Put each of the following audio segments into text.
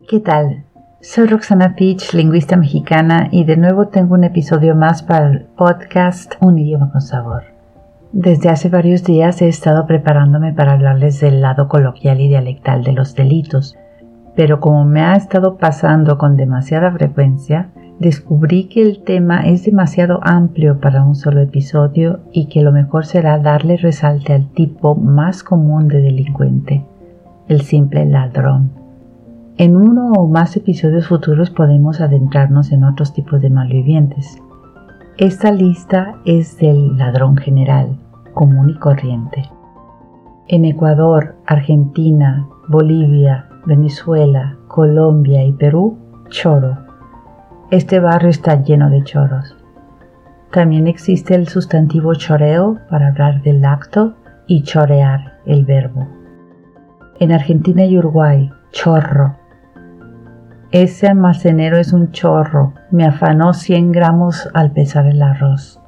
¿Qué tal? Soy Roxana Peach, lingüista mexicana, y de nuevo tengo un episodio más para el podcast Un idioma con sabor. Desde hace varios días he estado preparándome para hablarles del lado coloquial y dialectal de los delitos, pero como me ha estado pasando con demasiada frecuencia, descubrí que el tema es demasiado amplio para un solo episodio y que lo mejor será darle resalte al tipo más común de delincuente, el simple ladrón. En uno o más episodios futuros podemos adentrarnos en otros tipos de malvivientes. Esta lista es del ladrón general, común y corriente. En Ecuador, Argentina, Bolivia, Venezuela, Colombia y Perú, choro. Este barrio está lleno de choros. También existe el sustantivo choreo para hablar del acto y chorear, el verbo. En Argentina y Uruguay, chorro ese almacenero es un chorro. Me afanó 100 gramos al pesar el arroz.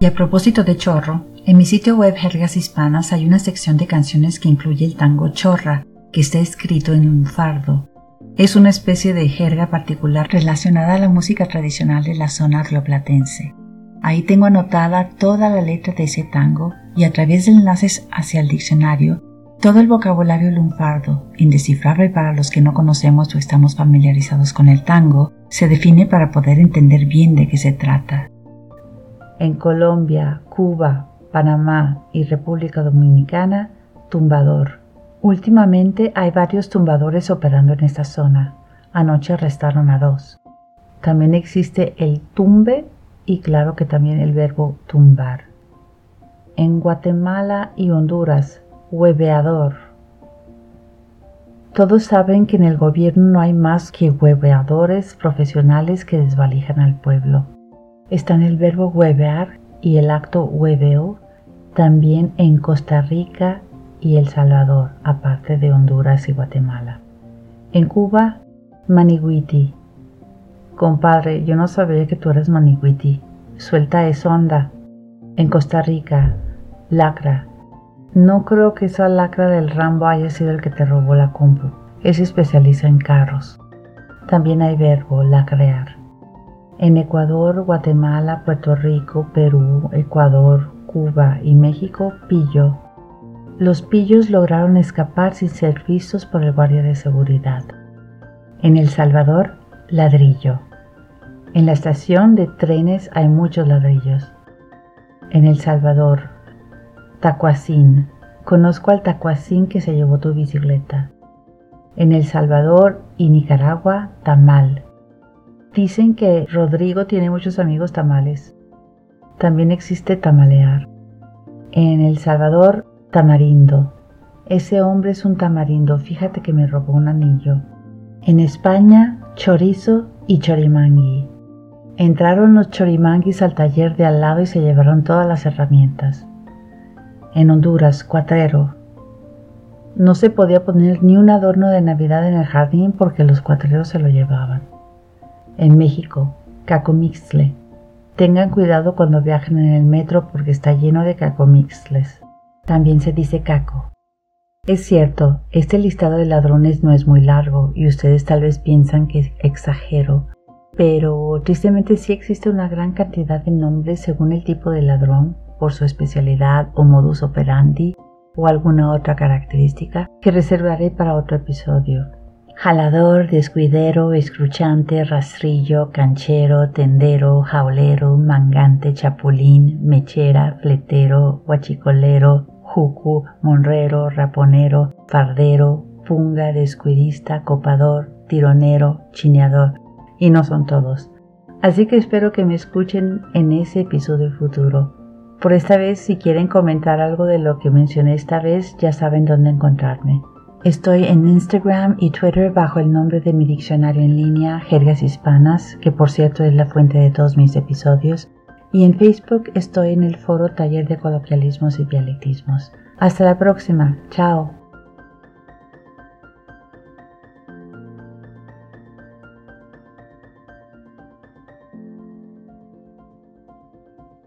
Y a propósito de chorro, en mi sitio web Jergas Hispanas hay una sección de canciones que incluye el tango chorra, que está escrito en lunfardo. Es una especie de jerga particular relacionada a la música tradicional de la zona rioplatense. Ahí tengo anotada toda la letra de ese tango y a través de enlaces hacia el diccionario todo el vocabulario lunfardo, indescifrable para los que no conocemos o estamos familiarizados con el tango, se define para poder entender bien de qué se trata. En Colombia, Cuba, Panamá y República Dominicana, tumbador. Últimamente hay varios tumbadores operando en esta zona. Anoche arrestaron a dos. También existe el tumbe y claro que también el verbo tumbar. En Guatemala y Honduras Hueveador. Todos saben que en el gobierno no hay más que hueveadores profesionales que desvalijan al pueblo. Están el verbo huevear y el acto hueveo también en Costa Rica y El Salvador, aparte de Honduras y Guatemala. En Cuba, maniguiti. Compadre, yo no sabía que tú eres maniguiti. Suelta esa onda. En Costa Rica, lacra. No creo que esa lacra del Rambo haya sido el que te robó la compu. Él se especializa en carros. También hay verbo lacrear. En Ecuador, Guatemala, Puerto Rico, Perú, Ecuador, Cuba y México, pillo. Los pillos lograron escapar sin ser vistos por el guardia de seguridad. En El Salvador, ladrillo. En la estación de trenes hay muchos ladrillos. En El Salvador, Tacuacín. Conozco al tacuacín que se llevó tu bicicleta. En El Salvador y Nicaragua, tamal. Dicen que Rodrigo tiene muchos amigos tamales. También existe tamalear. En El Salvador, tamarindo. Ese hombre es un tamarindo, fíjate que me robó un anillo. En España, chorizo y chorimangui. Entraron los chorimanguis al taller de al lado y se llevaron todas las herramientas. En Honduras, cuatrero. No se podía poner ni un adorno de Navidad en el jardín porque los cuatreros se lo llevaban. En México, cacomixle. Tengan cuidado cuando viajen en el metro porque está lleno de cacomixles. También se dice caco. Es cierto, este listado de ladrones no es muy largo y ustedes tal vez piensan que exagero, pero tristemente sí existe una gran cantidad de nombres según el tipo de ladrón por su especialidad o modus operandi o alguna otra característica que reservaré para otro episodio. Jalador, descuidero, escruchante, rastrillo, canchero, tendero, jaulero, mangante, chapulín, mechera, fletero, guachicolero, jucu, monrero, raponero, fardero, punga, descuidista, copador, tironero, chineador. Y no son todos. Así que espero que me escuchen en ese episodio futuro. Por esta vez, si quieren comentar algo de lo que mencioné esta vez, ya saben dónde encontrarme. Estoy en Instagram y Twitter bajo el nombre de mi diccionario en línea, Jergas Hispanas, que por cierto es la fuente de todos mis episodios, y en Facebook estoy en el foro Taller de Coloquialismos y Dialectismos. Hasta la próxima, chao.